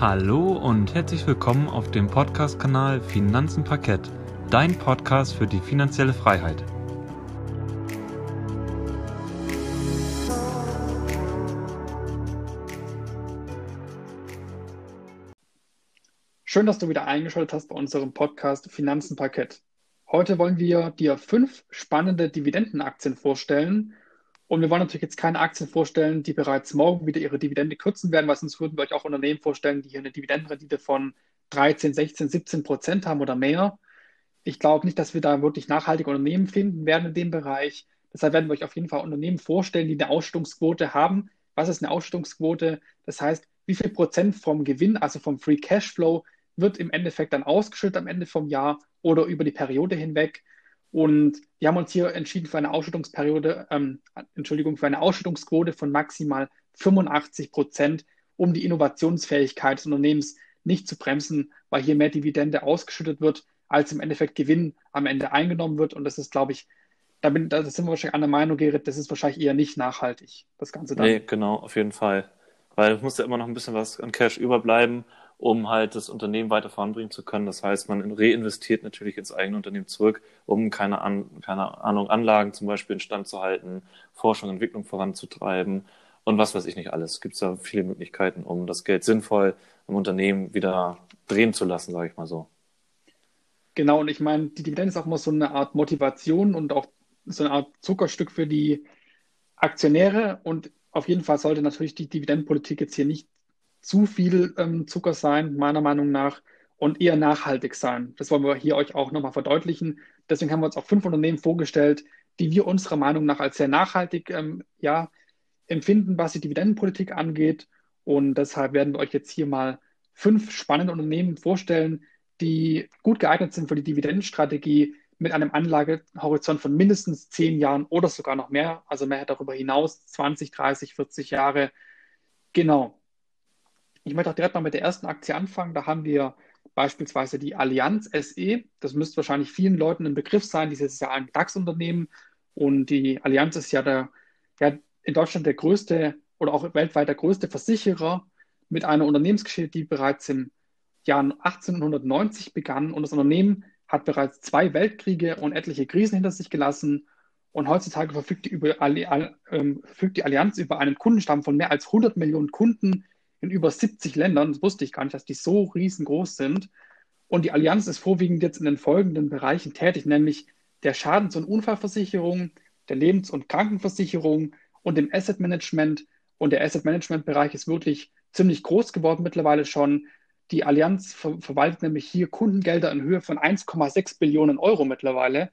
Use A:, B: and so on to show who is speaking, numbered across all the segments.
A: Hallo und herzlich willkommen auf dem Podcast-Kanal Finanzen Parkett, dein Podcast für die finanzielle Freiheit.
B: Schön, dass du wieder eingeschaltet hast bei unserem Podcast Finanzen Parkett. Heute wollen wir dir fünf spannende Dividendenaktien vorstellen. Und wir wollen natürlich jetzt keine Aktien vorstellen, die bereits morgen wieder ihre Dividende kürzen werden, weil sonst würden wir euch auch Unternehmen vorstellen, die hier eine Dividendenrendite von 13, 16, 17 Prozent haben oder mehr. Ich glaube nicht, dass wir da wirklich nachhaltige Unternehmen finden werden in dem Bereich. Deshalb werden wir euch auf jeden Fall Unternehmen vorstellen, die eine Ausschüttungsquote haben. Was ist eine Ausschüttungsquote? Das heißt, wie viel Prozent vom Gewinn, also vom Free Cashflow, wird im Endeffekt dann ausgeschüttet am Ende vom Jahr oder über die Periode hinweg. Und wir haben uns hier entschieden für eine Ausschüttungsperiode, ähm, Entschuldigung, für eine Ausschüttungsquote von maximal 85 Prozent, um die Innovationsfähigkeit des Unternehmens nicht zu bremsen, weil hier mehr Dividende ausgeschüttet wird, als im Endeffekt Gewinn am Ende eingenommen wird. Und das ist, glaube ich, da, bin, da sind wir wahrscheinlich der Meinung, Gerrit, das ist wahrscheinlich eher nicht nachhaltig, das Ganze dann.
C: Nee, genau, auf jeden Fall. Weil es muss ja immer noch ein bisschen was an Cash überbleiben um halt das Unternehmen weiter voranbringen zu können. Das heißt, man reinvestiert natürlich ins eigene Unternehmen zurück, um keine, An keine Ahnung, Anlagen zum Beispiel instand zu halten, Forschung, Entwicklung voranzutreiben und was weiß ich nicht alles. Es gibt ja viele Möglichkeiten, um das Geld sinnvoll im Unternehmen wieder drehen zu lassen, sage ich mal so.
B: Genau, und ich meine, die Dividende ist auch immer so eine Art Motivation und auch so eine Art Zuckerstück für die Aktionäre. Und auf jeden Fall sollte natürlich die Dividendenpolitik jetzt hier nicht zu viel ähm, Zucker sein, meiner Meinung nach, und eher nachhaltig sein. Das wollen wir hier euch auch nochmal verdeutlichen. Deswegen haben wir uns auch fünf Unternehmen vorgestellt, die wir unserer Meinung nach als sehr nachhaltig ähm, ja, empfinden, was die Dividendenpolitik angeht. Und deshalb werden wir euch jetzt hier mal fünf spannende Unternehmen vorstellen, die gut geeignet sind für die Dividendenstrategie mit einem Anlagehorizont von mindestens zehn Jahren oder sogar noch mehr, also mehr darüber hinaus, 20, 30, 40 Jahre. Genau. Ich möchte auch direkt mal mit der ersten Aktie anfangen. Da haben wir beispielsweise die Allianz SE. Das müsste wahrscheinlich vielen Leuten ein Begriff sein. Dieses ist ja ein DAX-Unternehmen und die Allianz ist ja, der, ja in Deutschland der größte oder auch weltweit der größte Versicherer mit einer Unternehmensgeschichte, die bereits im Jahr 1890 begann. Und das Unternehmen hat bereits zwei Weltkriege und etliche Krisen hinter sich gelassen. Und heutzutage verfügt die, über, äh, verfügt die Allianz über einen Kundenstamm von mehr als 100 Millionen Kunden in über 70 Ländern. Das wusste ich gar nicht, dass die so riesengroß sind. Und die Allianz ist vorwiegend jetzt in den folgenden Bereichen tätig, nämlich der Schadens- und Unfallversicherung, der Lebens- und Krankenversicherung und dem Asset Management. Und der Asset Management-Bereich ist wirklich ziemlich groß geworden mittlerweile schon. Die Allianz ver verwaltet nämlich hier Kundengelder in Höhe von 1,6 Billionen Euro mittlerweile.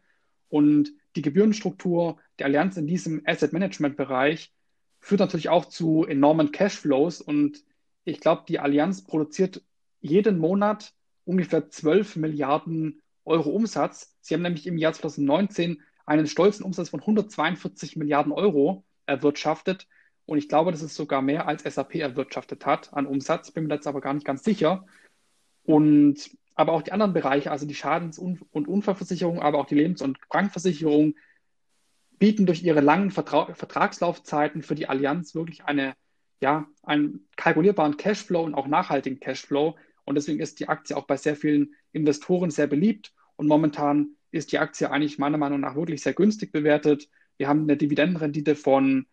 B: Und die Gebührenstruktur der Allianz in diesem Asset Management-Bereich führt natürlich auch zu enormen Cashflows. Und ich glaube, die Allianz produziert jeden Monat ungefähr 12 Milliarden Euro Umsatz. Sie haben nämlich im Jahr 2019 einen stolzen Umsatz von 142 Milliarden Euro erwirtschaftet. Und ich glaube, das ist sogar mehr als SAP erwirtschaftet hat an Umsatz. Bin mir jetzt aber gar nicht ganz sicher. Und aber auch die anderen Bereiche, also die Schadens- und Unfallversicherung, aber auch die Lebens- und Krankenversicherung, bieten durch ihre langen Vertra Vertragslaufzeiten für die Allianz wirklich eine ja, einen kalkulierbaren Cashflow und auch nachhaltigen Cashflow. Und deswegen ist die Aktie auch bei sehr vielen Investoren sehr beliebt. Und momentan ist die Aktie eigentlich meiner Meinung nach wirklich sehr günstig bewertet. Wir haben eine Dividendenrendite von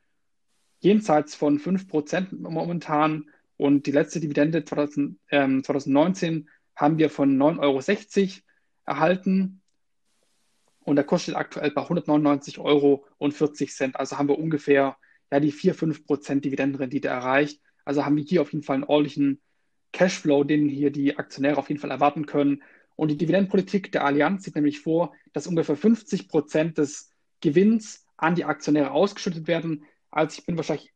B: jenseits von 5% momentan. Und die letzte Dividende 2000, ähm, 2019 haben wir von 9,60 Euro erhalten. Und der Kurs steht aktuell bei 199,40 Euro. Also haben wir ungefähr ja, die 4, 5 Prozent Dividendenrendite erreicht. Also haben wir hier auf jeden Fall einen ordentlichen Cashflow, den hier die Aktionäre auf jeden Fall erwarten können. Und die Dividendenpolitik der Allianz sieht nämlich vor, dass ungefähr 50 Prozent des Gewinns an die Aktionäre ausgeschüttet werden. Also ich bin wahrscheinlich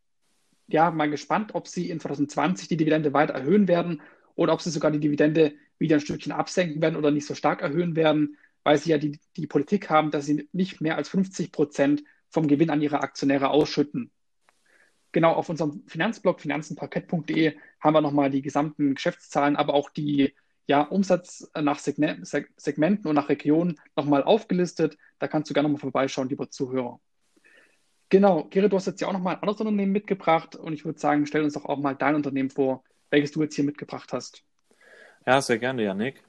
B: ja mal gespannt, ob sie in 2020 die Dividende weiter erhöhen werden oder ob sie sogar die Dividende wieder ein Stückchen absenken werden oder nicht so stark erhöhen werden, weil sie ja die, die Politik haben, dass sie nicht mehr als 50 Prozent vom Gewinn an ihre Aktionäre ausschütten. Genau, auf unserem Finanzblog finanzenparkett.de haben wir nochmal die gesamten Geschäftszahlen, aber auch die ja, Umsatz nach Segmenten und nach Regionen nochmal aufgelistet. Da kannst du gerne nochmal vorbeischauen, lieber Zuhörer. Genau, Gerrit, du hast jetzt ja auch nochmal ein anderes Unternehmen mitgebracht und ich würde sagen, stell uns doch auch mal dein Unternehmen vor, welches du jetzt hier mitgebracht hast.
C: Ja, sehr gerne, Janik.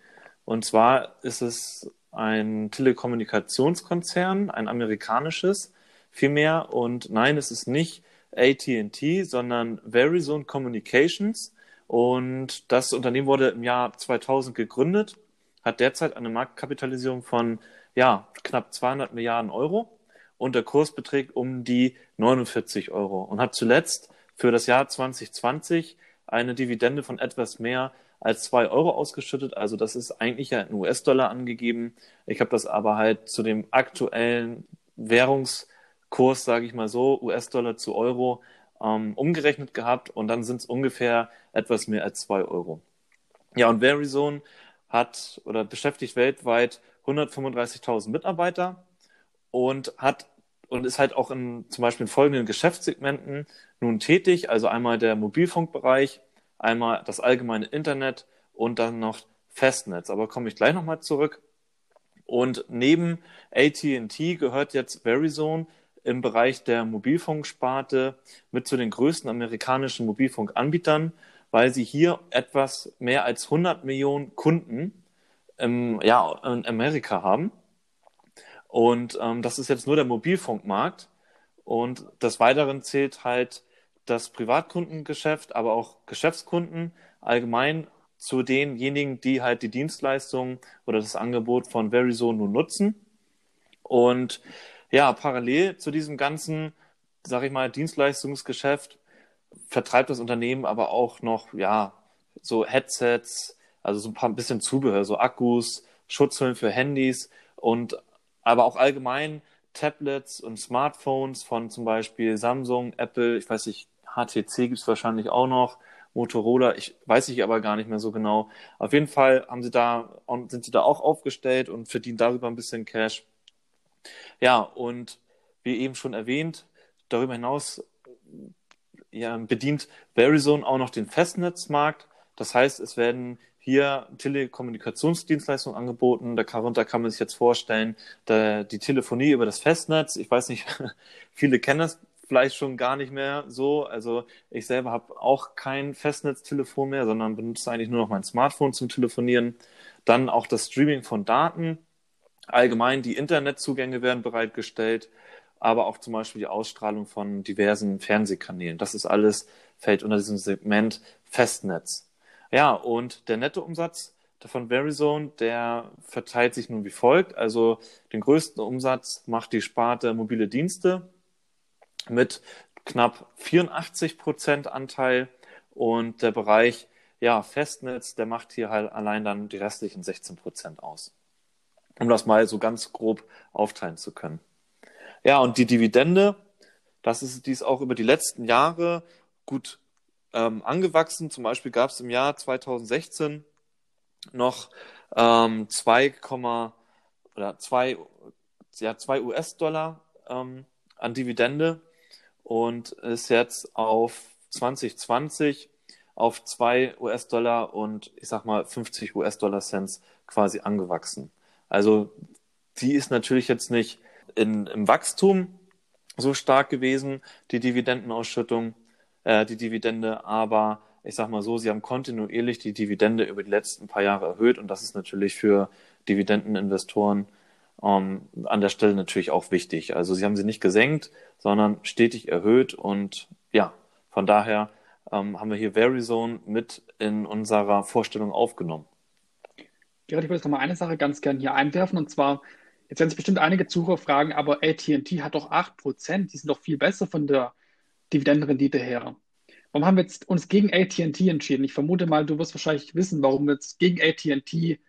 C: Und zwar ist es ein Telekommunikationskonzern, ein amerikanisches vielmehr. Und nein, es ist nicht AT&T, sondern Verizon Communications. Und das Unternehmen wurde im Jahr 2000 gegründet, hat derzeit eine Marktkapitalisierung von ja, knapp 200 Milliarden Euro und der Kurs beträgt um die 49 Euro und hat zuletzt für das Jahr 2020 eine Dividende von etwas mehr als 2 Euro ausgeschüttet. Also das ist eigentlich ja in US-Dollar angegeben. Ich habe das aber halt zu dem aktuellen Währungskurs, sage ich mal so, US-Dollar zu Euro, ähm, umgerechnet gehabt und dann sind es ungefähr etwas mehr als 2 Euro. Ja, und Verizon hat oder beschäftigt weltweit 135.000 Mitarbeiter und hat und ist halt auch in zum Beispiel in folgenden Geschäftssegmenten nun tätig, also einmal der Mobilfunkbereich, einmal das allgemeine Internet und dann noch Festnetz. Aber komme ich gleich nochmal zurück. Und neben AT&T gehört jetzt Verizon im Bereich der Mobilfunksparte mit zu den größten amerikanischen Mobilfunkanbietern, weil sie hier etwas mehr als 100 Millionen Kunden im, ja, in Amerika haben. Und ähm, das ist jetzt nur der Mobilfunkmarkt. Und des Weiteren zählt halt das Privatkundengeschäft, aber auch Geschäftskunden allgemein zu denjenigen, die halt die Dienstleistung oder das Angebot von Verizon nun nutzen. Und ja, parallel zu diesem ganzen, sag ich mal, Dienstleistungsgeschäft vertreibt das Unternehmen aber auch noch, ja, so Headsets, also so ein paar ein bisschen Zubehör, so Akkus, Schutzhüllen für Handys und aber auch allgemein Tablets und Smartphones von zum Beispiel Samsung, Apple, ich weiß nicht, HTC gibt es wahrscheinlich auch noch, Motorola, ich weiß ich aber gar nicht mehr so genau. Auf jeden Fall haben sie da, sind sie da auch aufgestellt und verdienen darüber ein bisschen Cash. Ja, und wie eben schon erwähnt, darüber hinaus ja, bedient Verizon auch noch den Festnetzmarkt. Das heißt, es werden hier Telekommunikationsdienstleistungen angeboten. Darunter kann man sich jetzt vorstellen, die Telefonie über das Festnetz. Ich weiß nicht, viele kennen das vielleicht schon gar nicht mehr so. Also ich selber habe auch kein Festnetztelefon mehr, sondern benutze eigentlich nur noch mein Smartphone zum Telefonieren. Dann auch das Streaming von Daten. Allgemein die Internetzugänge werden bereitgestellt, aber auch zum Beispiel die Ausstrahlung von diversen Fernsehkanälen. Das ist alles, fällt unter diesem Segment Festnetz. Ja, und der Nettoumsatz von Verizon, der verteilt sich nun wie folgt. Also den größten Umsatz macht die Sparte mobile Dienste mit knapp 84 Prozent Anteil und der Bereich ja, Festnetz, der macht hier halt allein dann die restlichen 16 Prozent aus. Um das mal so ganz grob aufteilen zu können. Ja, und die Dividende, das ist dies auch über die letzten Jahre gut ähm, angewachsen. Zum Beispiel gab es im Jahr 2016 noch ähm, 2, oder 2, ja, 2 US-Dollar ähm, an Dividende und ist jetzt auf 2020 auf 2 US-Dollar und ich sag mal 50 US-Dollar-Cents quasi angewachsen. Also die ist natürlich jetzt nicht in, im Wachstum so stark gewesen, die Dividendenausschüttung, äh, die Dividende, aber ich sag mal so, sie haben kontinuierlich die Dividende über die letzten paar Jahre erhöht und das ist natürlich für Dividendeninvestoren ähm, an der Stelle natürlich auch wichtig. Also sie haben sie nicht gesenkt, sondern stetig erhöht und ja, von daher ähm, haben wir hier Verizon mit in unserer Vorstellung aufgenommen.
B: Gerrit, ich würde jetzt noch mal eine Sache ganz gern hier einwerfen und zwar, jetzt werden sich bestimmt einige Zuhörer fragen, aber AT&T hat doch 8%, die sind doch viel besser von der Dividendenrendite her. Warum haben wir jetzt uns gegen AT&T entschieden? Ich vermute mal, du wirst wahrscheinlich wissen, warum wir jetzt gegen AT&T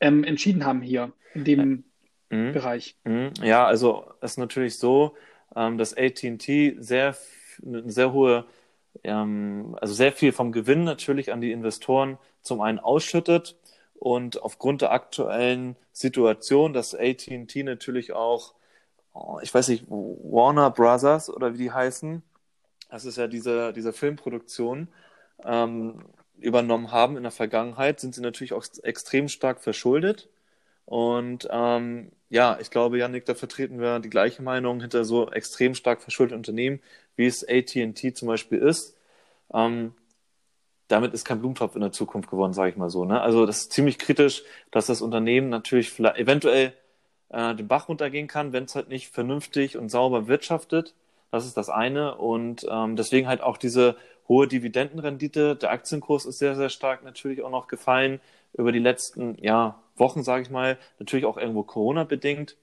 B: ähm, entschieden haben hier in dem mhm. Bereich.
C: Mhm. Ja, also es ist natürlich so, ähm, dass AT&T sehr eine sehr hohe, ähm, also sehr viel vom Gewinn natürlich an die Investoren zum einen ausschüttet und aufgrund der aktuellen Situation, dass AT&T natürlich auch, oh, ich weiß nicht, Warner Brothers oder wie die heißen, das ist ja diese, diese Filmproduktion, ähm, übernommen haben in der Vergangenheit, sind sie natürlich auch extrem stark verschuldet. Und ähm, ja, ich glaube, Janik, da vertreten wir die gleiche Meinung hinter so extrem stark verschuldeten Unternehmen, wie es AT&T zum Beispiel ist. Ähm, damit ist kein Blumentopf in der Zukunft geworden, sage ich mal so. Ne? Also das ist ziemlich kritisch, dass das Unternehmen natürlich vielleicht eventuell äh, den Bach runtergehen kann, wenn es halt nicht vernünftig und sauber wirtschaftet. Das ist das eine. Und ähm, deswegen halt auch diese hohe Dividendenrendite. Der Aktienkurs ist sehr, sehr stark natürlich auch noch gefallen über die letzten ja, Wochen, sage ich mal. Natürlich auch irgendwo Corona-bedingt.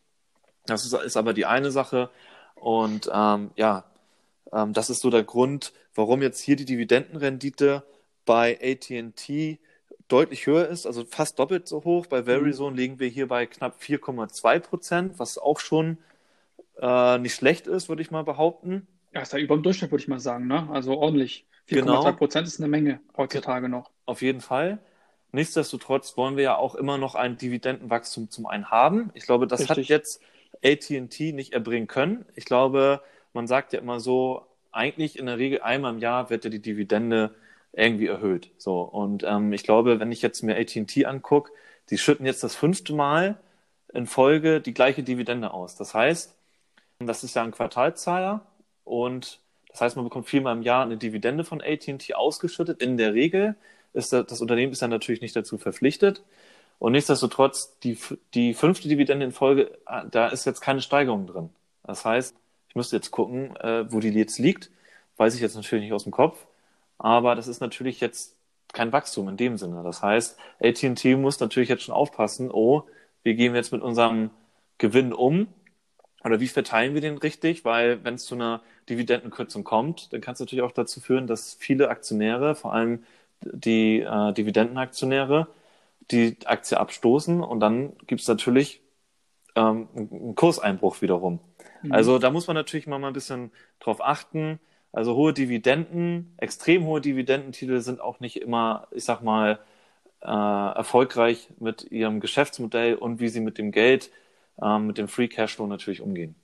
C: Das ist, ist aber die eine Sache. Und ähm, ja, ähm, das ist so der Grund, warum jetzt hier die Dividendenrendite bei AT&T deutlich höher ist, also fast doppelt so hoch. Bei Verizon mhm. liegen wir hier bei knapp 4,2 Prozent, was auch schon äh, nicht schlecht ist, würde ich mal behaupten.
B: Ja, ist ja über dem Durchschnitt, würde ich mal sagen, ne? Also ordentlich. 4,2 genau. Prozent ist eine Menge heutzutage noch.
C: Auf jeden Fall. Nichtsdestotrotz wollen wir ja auch immer noch ein Dividendenwachstum zum einen haben. Ich glaube, das Richtig. hat jetzt AT&T nicht erbringen können. Ich glaube, man sagt ja immer so, eigentlich in der Regel einmal im Jahr wird ja die Dividende irgendwie erhöht. So und ähm, ich glaube, wenn ich jetzt mir AT&T angucke, die schütten jetzt das fünfte Mal in Folge die gleiche Dividende aus. Das heißt, das ist ja ein Quartalzahler und das heißt, man bekommt viermal im Jahr eine Dividende von AT&T ausgeschüttet. In der Regel ist das, das Unternehmen ist dann natürlich nicht dazu verpflichtet. Und nichtsdestotrotz, die, die fünfte Dividende in Folge, ah, da ist jetzt keine Steigerung drin. Das heißt, ich müsste jetzt gucken, äh, wo die jetzt liegt. Weiß ich jetzt natürlich nicht aus dem Kopf. Aber das ist natürlich jetzt kein Wachstum in dem Sinne. Das heißt, AT&T muss natürlich jetzt schon aufpassen, oh, wie gehen wir jetzt mit unserem Gewinn um? Oder wie verteilen wir den richtig? Weil wenn es zu einer Dividendenkürzung kommt, dann kann es natürlich auch dazu führen, dass viele Aktionäre, vor allem die äh, Dividendenaktionäre, die Aktie abstoßen und dann gibt es natürlich ähm, einen Kurseinbruch wiederum. Mhm. Also da muss man natürlich mal, mal ein bisschen drauf achten. Also hohe Dividenden, extrem hohe Dividendentitel sind auch nicht immer, ich sag mal, äh, erfolgreich mit ihrem Geschäftsmodell und wie sie mit dem Geld, äh, mit dem Free Cashflow natürlich umgehen.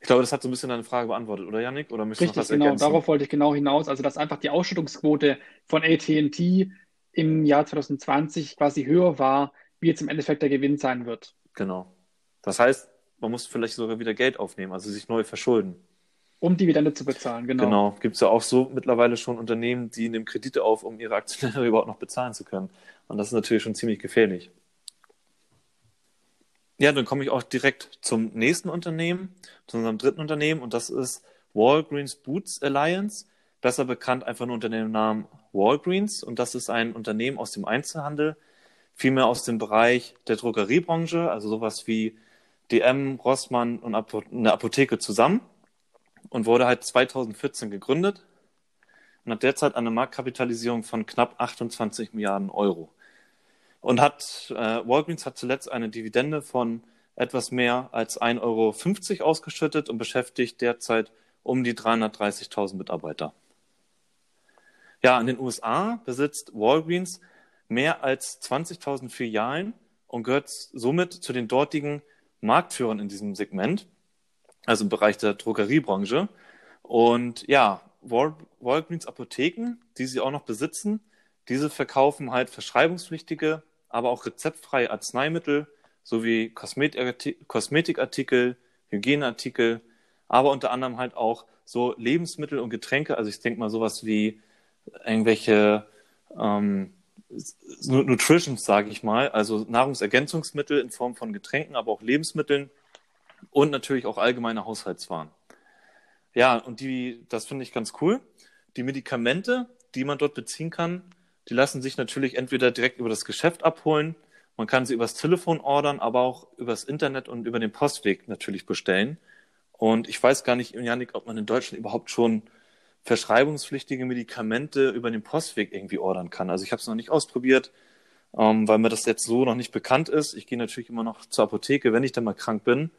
C: Ich glaube, das hat so ein bisschen deine Frage beantwortet, oder Yannick? Oder
B: möchtest Richtig, du noch was genau, ergänzen? darauf wollte ich genau hinaus. Also, dass einfach die Ausschüttungsquote von AT&T im Jahr 2020 quasi höher war, wie jetzt im Endeffekt der Gewinn sein wird.
C: Genau. Das heißt, man muss vielleicht sogar wieder Geld aufnehmen, also sich neu verschulden.
B: Um Dividende zu bezahlen, genau.
C: Genau. Gibt es ja auch so mittlerweile schon Unternehmen, die nehmen Kredite auf, um ihre Aktionäre überhaupt noch bezahlen zu können. Und das ist natürlich schon ziemlich gefährlich. Ja, dann komme ich auch direkt zum nächsten Unternehmen, zu unserem dritten Unternehmen, und das ist Walgreens Boots Alliance, besser bekannt einfach nur unter dem Namen Walgreens. Und das ist ein Unternehmen aus dem Einzelhandel, vielmehr aus dem Bereich der Drogeriebranche, also sowas wie DM, Rossmann und eine Apotheke zusammen und wurde halt 2014 gegründet und hat derzeit eine Marktkapitalisierung von knapp 28 Milliarden Euro. Und hat, äh, Walgreens hat zuletzt eine Dividende von etwas mehr als 1,50 Euro ausgeschüttet und beschäftigt derzeit um die 330.000 Mitarbeiter. Ja, in den USA besitzt Walgreens mehr als 20.000 Filialen und gehört somit zu den dortigen Marktführern in diesem Segment also im Bereich der Drogeriebranche. Und ja, Wal Walgreens Apotheken, die sie auch noch besitzen, diese verkaufen halt verschreibungspflichtige, aber auch rezeptfreie Arzneimittel sowie Kosmetikartikel, Hygieneartikel, aber unter anderem halt auch so Lebensmittel und Getränke. Also ich denke mal sowas wie irgendwelche ähm, Nutrition, sage ich mal, also Nahrungsergänzungsmittel in Form von Getränken, aber auch Lebensmitteln und natürlich auch allgemeine Haushaltswaren. Ja, und die, das finde ich ganz cool. Die Medikamente, die man dort beziehen kann, die lassen sich natürlich entweder direkt über das Geschäft abholen, man kann sie übers Telefon ordern, aber auch übers Internet und über den Postweg natürlich bestellen. Und ich weiß gar nicht, Janik, ob man in Deutschland überhaupt schon verschreibungspflichtige Medikamente über den Postweg irgendwie ordern kann. Also ich habe es noch nicht ausprobiert, ähm, weil mir das jetzt so noch nicht bekannt ist. Ich gehe natürlich immer noch zur Apotheke, wenn ich dann mal krank bin.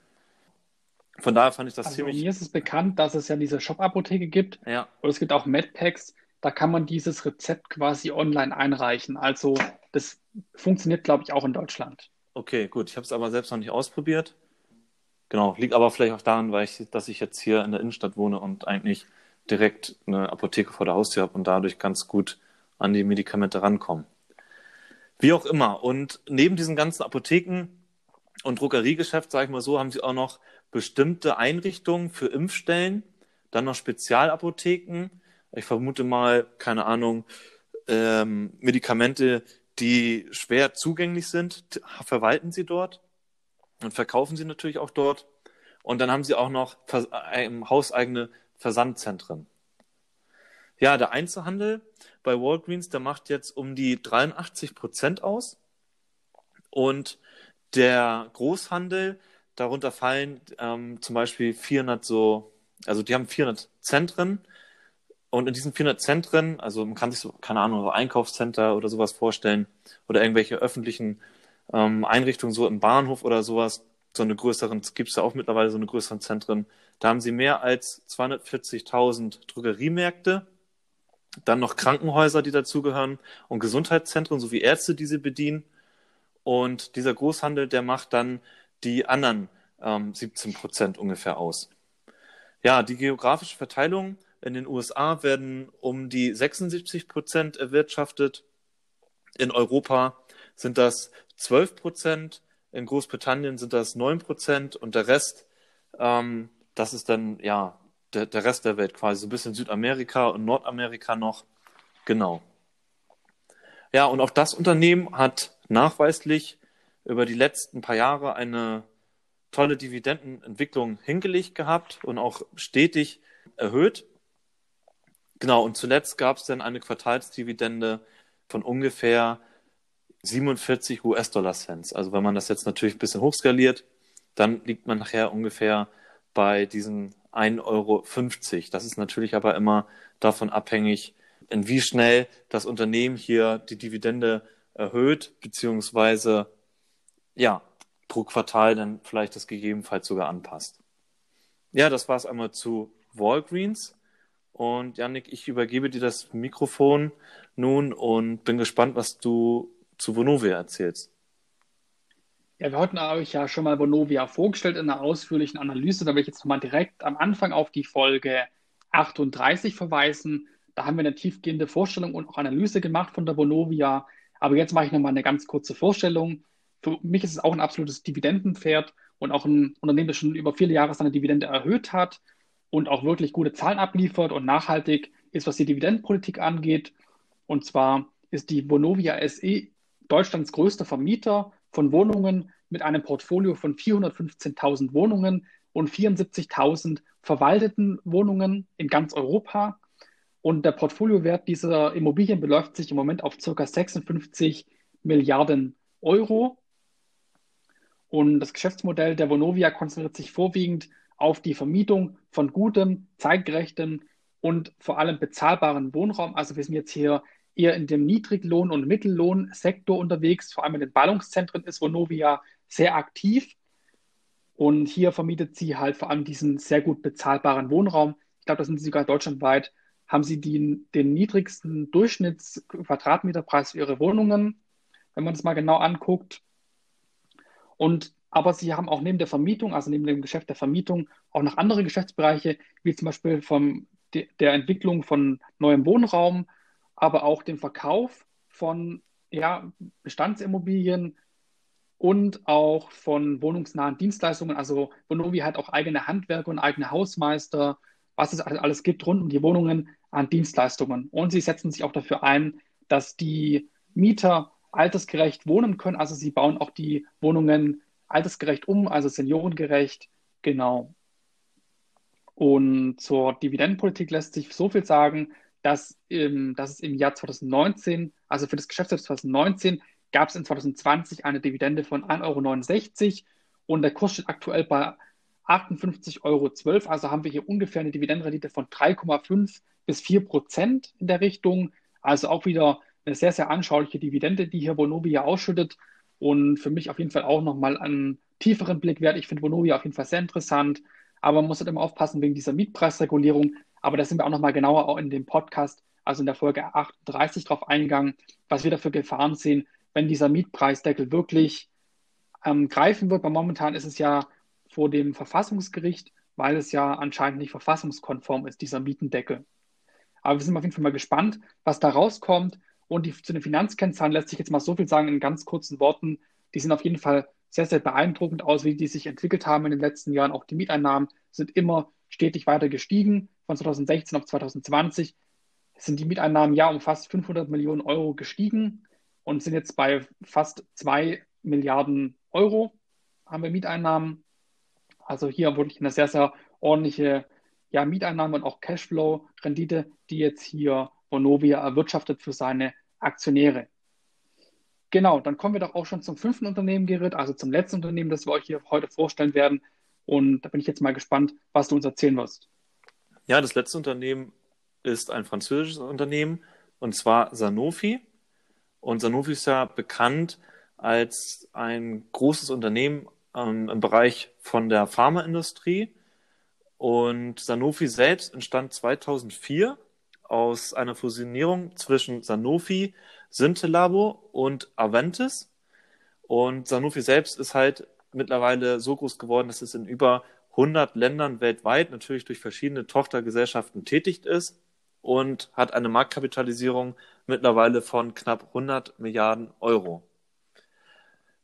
C: Von daher fand ich das
B: also
C: ziemlich.
B: Mir ist es bekannt, dass es ja diese Shop-Apotheke gibt.
C: Ja.
B: Und es gibt auch Medpacks. Da kann man dieses Rezept quasi online einreichen. Also das funktioniert, glaube ich, auch in Deutschland.
C: Okay, gut. Ich habe es aber selbst noch nicht ausprobiert. Genau, liegt aber vielleicht auch daran, weil ich, dass ich jetzt hier in der Innenstadt wohne und eigentlich direkt eine Apotheke vor der Haustür habe und dadurch ganz gut an die Medikamente rankomme. Wie auch immer. Und neben diesen ganzen Apotheken und Drogeriegeschäft, sage ich mal so, haben sie auch noch bestimmte Einrichtungen für Impfstellen, dann noch Spezialapotheken, Ich vermute mal, keine Ahnung, ähm, Medikamente, die schwer zugänglich sind, verwalten sie dort und verkaufen sie natürlich auch dort. Und dann haben sie auch noch äh, hauseigene Versandzentren. Ja, der Einzelhandel bei Walgreens, der macht jetzt um die 83 Prozent aus. Und der Großhandel, darunter fallen ähm, zum Beispiel 400 so, also die haben 400 Zentren. Und in diesen 400 Zentren, also man kann sich so, keine Ahnung, so Einkaufscenter oder sowas vorstellen oder irgendwelche öffentlichen ähm, Einrichtungen, so im Bahnhof oder sowas, so eine größeren, gibt es ja auch mittlerweile so eine größeren Zentren. Da haben sie mehr als 240.000 Drogeriemärkte, dann noch Krankenhäuser, die dazugehören und Gesundheitszentren sowie Ärzte, die sie bedienen. Und dieser Großhandel, der macht dann die anderen ähm, 17 Prozent ungefähr aus. Ja, die geografische Verteilung in den USA werden um die 76 Prozent erwirtschaftet. In Europa sind das 12 Prozent. In Großbritannien sind das 9 Prozent und der Rest, ähm, das ist dann ja der, der Rest der Welt quasi, so ein bisschen Südamerika und Nordamerika noch. Genau. Ja, und auch das Unternehmen hat nachweislich über die letzten paar Jahre eine tolle Dividendenentwicklung hingelegt gehabt und auch stetig erhöht. Genau, und zuletzt gab es dann eine Quartalsdividende von ungefähr 47 US-Dollar-Cents. Also wenn man das jetzt natürlich ein bisschen hochskaliert, dann liegt man nachher ungefähr bei diesen 1,50 Euro. Das ist natürlich aber immer davon abhängig, in wie schnell das Unternehmen hier die Dividende erhöht, beziehungsweise ja, pro Quartal dann vielleicht das gegebenenfalls sogar anpasst. Ja, das war es einmal zu Walgreens. Und Janik, ich übergebe dir das Mikrofon nun und bin gespannt, was du zu Vonovia erzählst.
B: Ja, wir hatten euch ja schon mal Vonovia vorgestellt in einer ausführlichen Analyse. Da will ich jetzt nochmal direkt am Anfang auf die Folge 38 verweisen. Da haben wir eine tiefgehende Vorstellung und auch Analyse gemacht von der Vonovia. Aber jetzt mache ich nochmal eine ganz kurze Vorstellung. Für mich ist es auch ein absolutes Dividendenpferd und auch ein Unternehmen, das schon über viele Jahre seine Dividende erhöht hat und auch wirklich gute Zahlen abliefert und nachhaltig ist, was die Dividendenpolitik angeht. Und zwar ist die Vonovia SE Deutschlands größter Vermieter von Wohnungen mit einem Portfolio von 415.000 Wohnungen und 74.000 verwalteten Wohnungen in ganz Europa. Und der Portfoliowert dieser Immobilien beläuft sich im Moment auf ca. 56 Milliarden Euro. Und das Geschäftsmodell der Vonovia konzentriert sich vorwiegend auf die Vermietung von gutem, zeitgerechtem und vor allem bezahlbaren Wohnraum. Also wir sind jetzt hier eher in dem Niedriglohn- und Mittellohnsektor unterwegs. Vor allem in den Ballungszentren ist Vonovia sehr aktiv. Und hier vermietet sie halt vor allem diesen sehr gut bezahlbaren Wohnraum. Ich glaube, da sind sie sogar deutschlandweit, haben sie die, den niedrigsten Durchschnittsquadratmeterpreis für ihre Wohnungen, wenn man das mal genau anguckt. Und aber sie haben auch neben der Vermietung, also neben dem Geschäft der Vermietung, auch noch andere Geschäftsbereiche, wie zum Beispiel vom, der Entwicklung von neuem Wohnraum, aber auch den Verkauf von ja, Bestandsimmobilien und auch von wohnungsnahen Dienstleistungen. Also Bonovi hat auch eigene Handwerker und eigene Hausmeister, was es alles gibt rund um die Wohnungen an Dienstleistungen. Und sie setzen sich auch dafür ein, dass die Mieter altersgerecht wohnen können. Also sie bauen auch die Wohnungen altersgerecht um, also seniorengerecht. Genau. Und zur Dividendenpolitik lässt sich so viel sagen, dass, ähm, dass es im Jahr 2019, also für das Geschäftsjahr 2019, gab es in 2020 eine Dividende von 1,69 Euro und der Kurs steht aktuell bei 58,12 Euro. Also haben wir hier ungefähr eine Dividendenrendite von 3,5 bis 4 Prozent in der Richtung. Also auch wieder eine sehr, sehr anschauliche Dividende, die hier Bonovia ausschüttet. Und für mich auf jeden Fall auch nochmal einen tieferen Blick wert. Ich finde Bonovia auf jeden Fall sehr interessant. Aber man muss halt immer aufpassen wegen dieser Mietpreisregulierung. Aber da sind wir auch nochmal genauer auch in dem Podcast, also in der Folge 38 drauf eingegangen, was wir da für Gefahren sehen, wenn dieser Mietpreisdeckel wirklich ähm, greifen wird. Weil momentan ist es ja vor dem Verfassungsgericht, weil es ja anscheinend nicht verfassungskonform ist, dieser Mietendeckel. Aber wir sind auf jeden Fall mal gespannt, was da rauskommt. Und die, zu den Finanzkennzahlen lässt sich jetzt mal so viel sagen in ganz kurzen Worten. Die sind auf jeden Fall sehr, sehr beeindruckend aus, wie die sich entwickelt haben in den letzten Jahren. Auch die Mieteinnahmen sind immer stetig weiter gestiegen von 2016 auf 2020. sind die Mieteinnahmen ja um fast 500 Millionen Euro gestiegen und sind jetzt bei fast 2 Milliarden Euro haben wir Mieteinnahmen. Also hier wirklich eine sehr, sehr ordentliche ja, Mieteinnahme und auch Cashflow-Rendite, die jetzt hier Vonovia erwirtschaftet für seine Aktionäre. Genau, dann kommen wir doch auch schon zum fünften Unternehmen, Gerrit, also zum letzten Unternehmen, das wir euch hier heute vorstellen werden. Und da bin ich jetzt mal gespannt, was du uns erzählen wirst.
C: Ja, das letzte Unternehmen ist ein französisches Unternehmen und zwar Sanofi. Und Sanofi ist ja bekannt als ein großes Unternehmen ähm, im Bereich von der Pharmaindustrie. Und Sanofi selbst entstand 2004 aus einer Fusionierung zwischen Sanofi, Syntelabo und Aventis. Und Sanofi selbst ist halt mittlerweile so groß geworden, dass es in über 100 Ländern weltweit natürlich durch verschiedene Tochtergesellschaften tätig ist und hat eine Marktkapitalisierung mittlerweile von knapp 100 Milliarden Euro.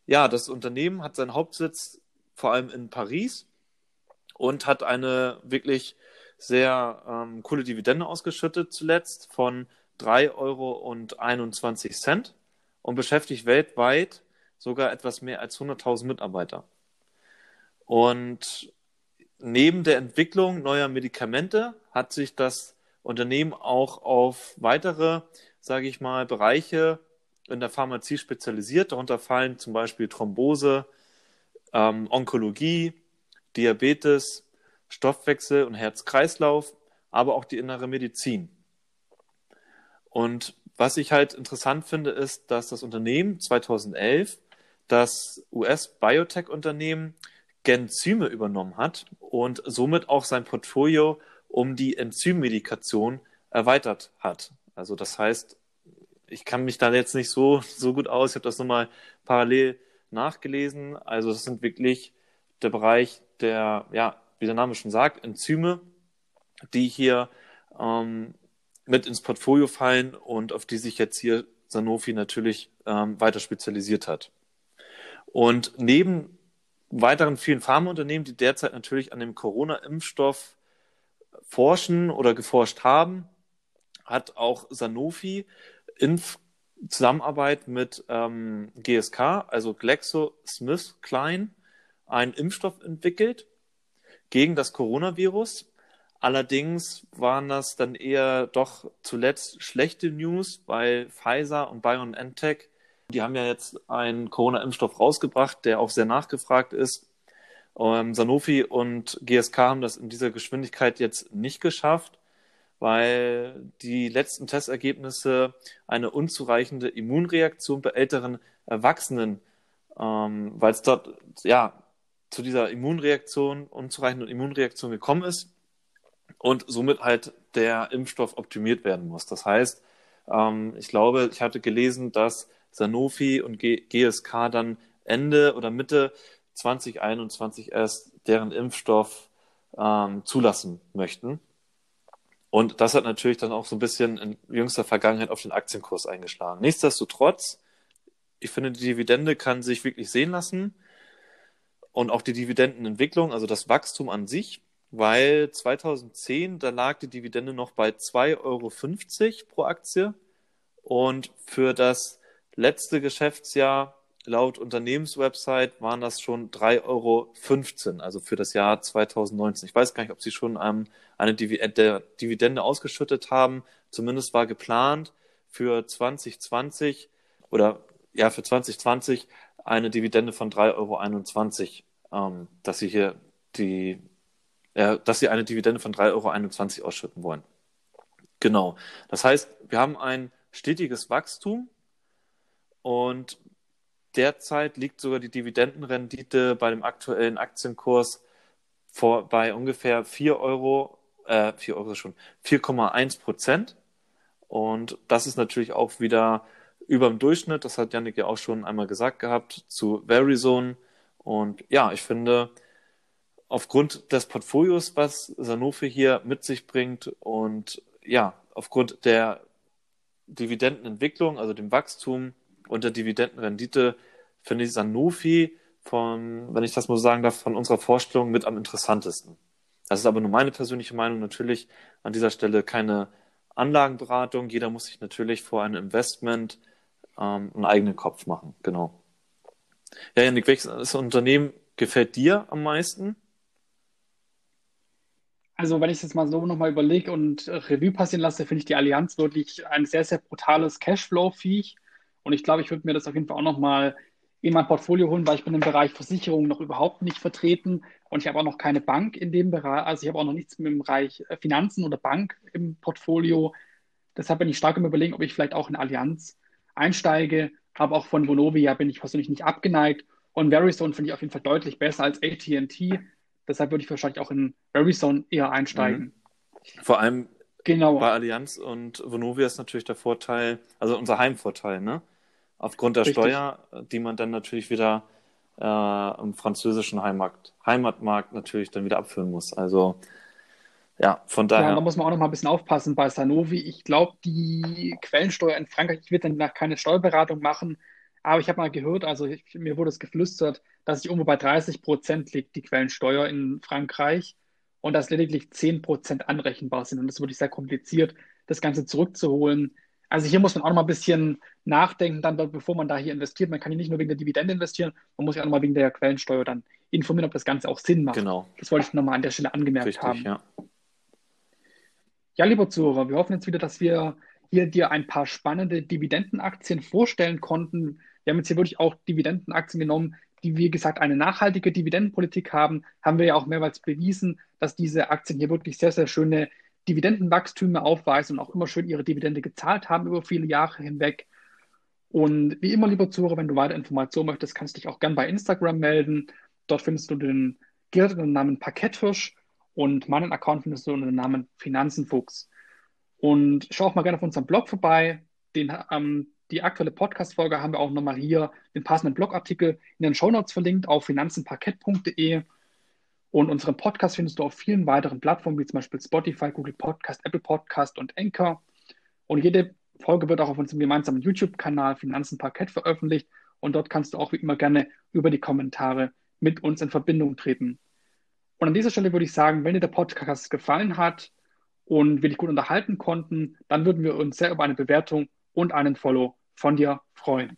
C: Ja, das Unternehmen hat seinen Hauptsitz vor allem in Paris und hat eine wirklich sehr ähm, coole Dividende ausgeschüttet zuletzt von 3,21 Euro und beschäftigt weltweit sogar etwas mehr als 100.000 Mitarbeiter. Und neben der Entwicklung neuer Medikamente hat sich das Unternehmen auch auf weitere, sage ich mal, Bereiche in der Pharmazie spezialisiert. Darunter fallen zum Beispiel Thrombose, ähm, Onkologie, Diabetes, Stoffwechsel und Herz-Kreislauf, aber auch die innere Medizin. Und was ich halt interessant finde, ist, dass das Unternehmen 2011 das US-Biotech-Unternehmen Genzyme übernommen hat und somit auch sein Portfolio um die Enzymmedikation erweitert hat. Also das heißt, ich kann mich da jetzt nicht so, so gut aus. Ich habe das nochmal parallel nachgelesen. Also das sind wirklich der Bereich der, ja, wie der Name schon sagt, Enzyme, die hier ähm, mit ins Portfolio fallen und auf die sich jetzt hier Sanofi natürlich ähm, weiter spezialisiert hat. Und neben weiteren vielen Pharmaunternehmen, die derzeit natürlich an dem Corona-Impfstoff forschen oder geforscht haben, hat auch Sanofi in Zusammenarbeit mit ähm, GSK, also GlaxoSmithKline, einen Impfstoff entwickelt gegen das Coronavirus. Allerdings waren das dann eher doch zuletzt schlechte News, weil Pfizer und BioNTech, die haben ja jetzt einen Corona-Impfstoff rausgebracht, der auch sehr nachgefragt ist. Ähm, Sanofi und GSK haben das in dieser Geschwindigkeit jetzt nicht geschafft weil die letzten Testergebnisse eine unzureichende Immunreaktion bei älteren Erwachsenen, ähm, weil es dort ja zu dieser Immunreaktion, unzureichenden Immunreaktion gekommen ist und somit halt der Impfstoff optimiert werden muss. Das heißt, ähm, ich glaube, ich hatte gelesen, dass Sanofi und G GSK dann Ende oder Mitte 2021 erst deren Impfstoff ähm, zulassen möchten. Und das hat natürlich dann auch so ein bisschen in jüngster Vergangenheit auf den Aktienkurs eingeschlagen. Nichtsdestotrotz, ich finde, die Dividende kann sich wirklich sehen lassen und auch die Dividendenentwicklung, also das Wachstum an sich, weil 2010, da lag die Dividende noch bei 2,50 Euro pro Aktie und für das letzte Geschäftsjahr laut Unternehmenswebsite waren das schon 3,15 Euro, also für das Jahr 2019. Ich weiß gar nicht, ob sie schon ähm, eine Dividende, Dividende ausgeschüttet haben. Zumindest war geplant für 2020 oder ja, für 2020 eine Dividende von 3,21 Euro, ähm, dass sie hier die, äh, dass sie eine Dividende von 3,21 Euro ausschütten wollen. Genau. Das heißt, wir haben ein stetiges Wachstum und derzeit liegt sogar die Dividendenrendite bei dem aktuellen Aktienkurs vor, bei ungefähr 4 Euro, äh, 4 Euro schon, 4,1 Prozent. Und das ist natürlich auch wieder über dem Durchschnitt, das hat Janik ja auch schon einmal gesagt gehabt, zu Verizon. Und ja, ich finde, aufgrund des Portfolios, was Sanofi hier mit sich bringt und ja, aufgrund der Dividendenentwicklung, also dem Wachstum und der Dividendenrendite finde ich Sanofi von, wenn ich das mal sagen darf, von unserer Vorstellung mit am interessantesten. Das ist aber nur meine persönliche Meinung. Natürlich an dieser Stelle keine Anlagenberatung. Jeder muss sich natürlich vor einem Investment ähm, einen eigenen Kopf machen. Genau. Ja, Janik, welches Unternehmen gefällt dir am meisten?
B: Also, wenn ich es jetzt mal so nochmal überlege und Revue passieren lasse, finde ich die Allianz wirklich ein sehr, sehr brutales Cashflow-Viech. Und ich glaube, ich würde mir das auf jeden Fall auch nochmal in mein Portfolio holen, weil ich bin im Bereich Versicherung noch überhaupt nicht vertreten und ich habe auch noch keine Bank in dem Bereich. Also ich habe auch noch nichts im Bereich äh, Finanzen oder Bank im Portfolio. Deshalb bin ich stark im Überlegen, ob ich vielleicht auch in Allianz einsteige. Aber auch von Vonovia bin ich persönlich nicht abgeneigt. Und Verizon finde ich auf jeden Fall deutlich besser als AT&T. Deshalb würde ich wahrscheinlich auch in Verizon eher einsteigen. Mhm.
C: Vor allem genau. bei Allianz und Vonovia ist natürlich der Vorteil, also unser Heimvorteil, ne? Aufgrund der Richtig. Steuer, die man dann natürlich wieder äh, im französischen Heimat, Heimatmarkt natürlich dann wieder abführen muss. Also ja, von daher. Ja,
B: da muss man auch noch mal ein bisschen aufpassen bei Sanofi. Ich glaube, die Quellensteuer in Frankreich, ich werde dann keine Steuerberatung machen, aber ich habe mal gehört, also ich, mir wurde es geflüstert, dass sie irgendwo bei 30 Prozent liegt, die Quellensteuer in Frankreich, und dass lediglich 10 Prozent anrechenbar sind. Und das würde ich sehr kompliziert, das Ganze zurückzuholen. Also hier muss man auch noch mal ein bisschen nachdenken, dann, bevor man da hier investiert. Man kann hier nicht nur wegen der Dividende investieren, man muss ja auch noch mal wegen der Quellensteuer dann informieren, ob das Ganze auch Sinn macht.
C: Genau.
B: Das wollte ich noch mal an der Stelle angemerkt
C: Richtig,
B: haben.
C: Ja.
B: ja, lieber Zuhörer, wir hoffen jetzt wieder, dass wir hier dir ein paar spannende Dividendenaktien vorstellen konnten. Wir haben jetzt hier wirklich auch Dividendenaktien genommen, die, wie gesagt, eine nachhaltige Dividendenpolitik haben. Haben wir ja auch mehrmals bewiesen, dass diese Aktien hier wirklich sehr, sehr schöne Dividendenwachstüme aufweisen und auch immer schön ihre Dividende gezahlt haben über viele Jahre hinweg. Und wie immer, lieber Zuhörer, wenn du weitere Informationen möchtest, kannst du dich auch gern bei Instagram melden. Dort findest du den Gerrit unter dem Namen Parkettfisch und meinen Account findest du unter dem Namen Finanzenfuchs. Und schau auch mal gerne auf unserem Blog vorbei. Den, ähm, die aktuelle Podcast-Folge haben wir auch nochmal hier den passenden Blogartikel in den Shownotes verlinkt auf finanzenparkett.de. Und unseren Podcast findest du auf vielen weiteren Plattformen, wie zum Beispiel Spotify, Google Podcast, Apple Podcast und Anchor. Und jede Folge wird auch auf unserem gemeinsamen YouTube-Kanal Finanzen Parkett veröffentlicht. Und dort kannst du auch wie immer gerne über die Kommentare mit uns in Verbindung treten. Und an dieser Stelle würde ich sagen, wenn dir der Podcast gefallen hat und wir dich gut unterhalten konnten, dann würden wir uns sehr über eine Bewertung und einen Follow von dir freuen.